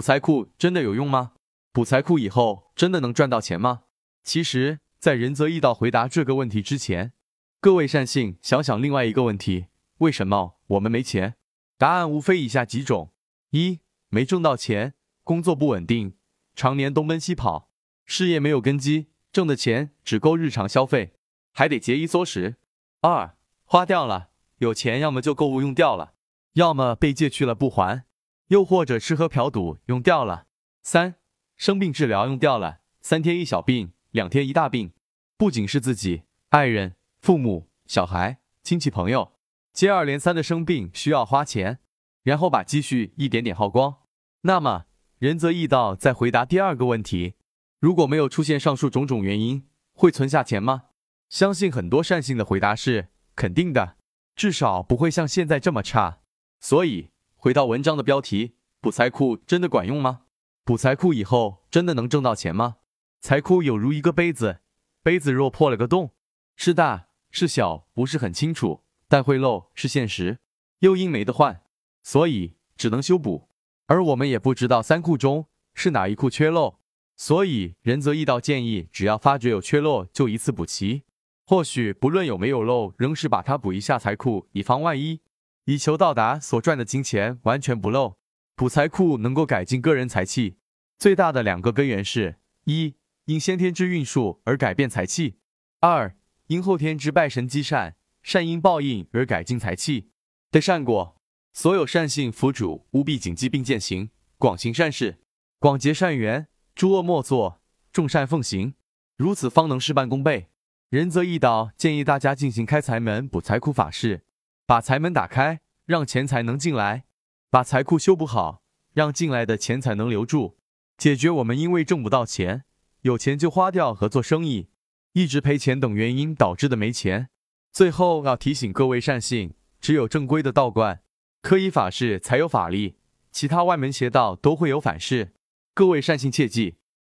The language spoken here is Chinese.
补财库真的有用吗？补财库以后真的能赚到钱吗？其实，在仁泽义道回答这个问题之前，各位善信想想另外一个问题：为什么我们没钱？答案无非以下几种：一、没挣到钱，工作不稳定，常年东奔西跑，事业没有根基，挣的钱只够日常消费，还得节衣缩食；二、花掉了，有钱要么就购物用掉了，要么被借去了不还，又或者吃喝嫖赌用掉了；三、生病治疗用掉了，三天一小病，两天一大病，不仅是自己、爱人、父母、小孩、亲戚朋友。接二连三的生病需要花钱，然后把积蓄一点点耗光。那么仁泽义道再回答第二个问题：如果没有出现上述种种原因，会存下钱吗？相信很多善性的回答是肯定的，至少不会像现在这么差。所以回到文章的标题：补财库真的管用吗？补财库以后真的能挣到钱吗？财库有如一个杯子，杯子若破了个洞，是大是小不是很清楚。但会漏是现实，又因没得换，所以只能修补。而我们也不知道三库中是哪一库缺漏，所以仁泽义道建议，只要发觉有缺漏，就一次补齐。或许不论有没有漏，仍是把它补一下财库，以防万一，以求到达所赚的金钱完全不漏。补财库能够改进个人财气，最大的两个根源是：一因先天之运数而改变财气；二因后天之拜神积善。善因报应而改进财气的善果，所有善信福主务必谨记并践行，广行善事，广结善缘，诸恶莫作，众善奉行，如此方能事半功倍。仁则义道建议大家进行开财门补财库法事，把财门打开，让钱财能进来；把财库修补好，让进来的钱财能留住，解决我们因为挣不到钱，有钱就花掉和做生意一直赔钱等原因导致的没钱。最后要提醒各位善信，只有正规的道观可以法事才有法力，其他外门邪道都会有反噬。各位善信切记。